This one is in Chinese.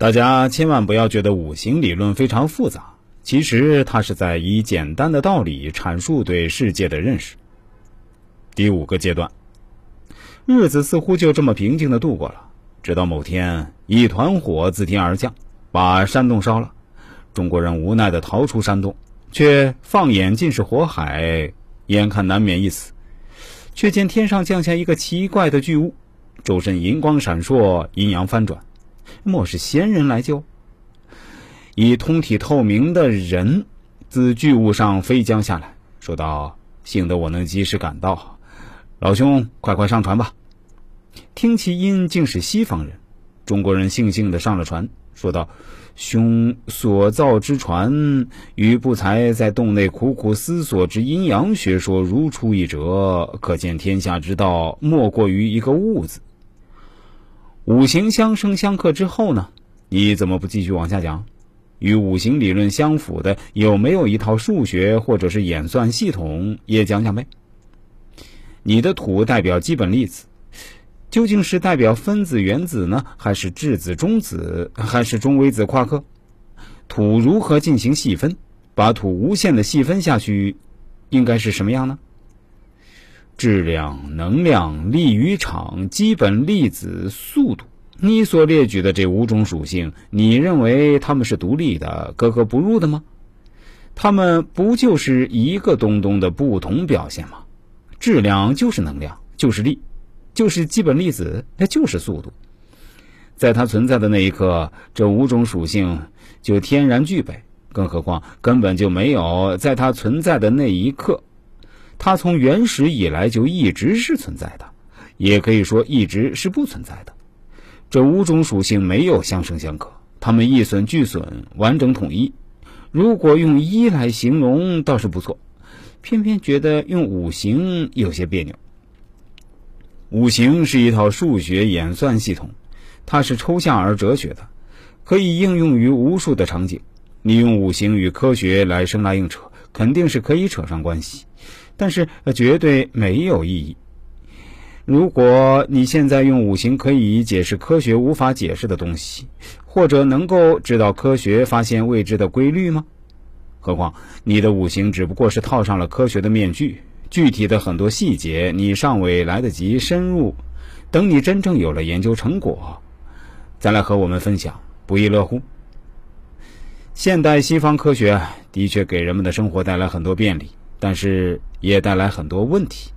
大家千万不要觉得五行理论非常复杂，其实它是在以简单的道理阐述对世界的认识。第五个阶段，日子似乎就这么平静的度过了，直到某天，一团火自天而降，把山洞烧了。中国人无奈的逃出山洞，却放眼尽是火海，眼看难免一死，却见天上降下一个奇怪的巨物，周身银光闪烁，阴阳翻转。莫是仙人来救？以通体透明的人自巨物上飞将下来，说道：“幸得我能及时赶到，老兄，快快上船吧。”听其音竟是西方人，中国人悻悻的上了船，说道：“兄所造之船，与不才在洞内苦苦思索之阴阳学说如出一辙，可见天下之道莫过于一个物字。”五行相生相克之后呢？你怎么不继续往下讲？与五行理论相符的有没有一套数学或者是演算系统？也讲讲呗。你的土代表基本粒子，究竟是代表分子原子呢，还是质子中子，还是中微子夸克？土如何进行细分？把土无限的细分下去，应该是什么样呢？质量、能量、力与场、基本粒子、速度，你所列举的这五种属性，你认为它们是独立的、格格不入的吗？它们不就是一个东东的不同表现吗？质量就是能量，就是力，就是基本粒子，那就是速度。在它存在的那一刻，这五种属性就天然具备，更何况根本就没有在它存在的那一刻。它从原始以来就一直是存在的，也可以说一直是不存在的。这五种属性没有相生相克，它们一损俱损，完整统一。如果用一来形容倒是不错，偏偏觉得用五行有些别扭。五行是一套数学演算系统，它是抽象而哲学的，可以应用于无数的场景。你用五行与科学来生拉硬扯，肯定是可以扯上关系。但是绝对没有意义。如果你现在用五行可以解释科学无法解释的东西，或者能够知道科学发现未知的规律吗？何况你的五行只不过是套上了科学的面具，具体的很多细节你尚未来得及深入。等你真正有了研究成果，再来和我们分享，不亦乐乎？现代西方科学的确给人们的生活带来很多便利。但是也带来很多问题。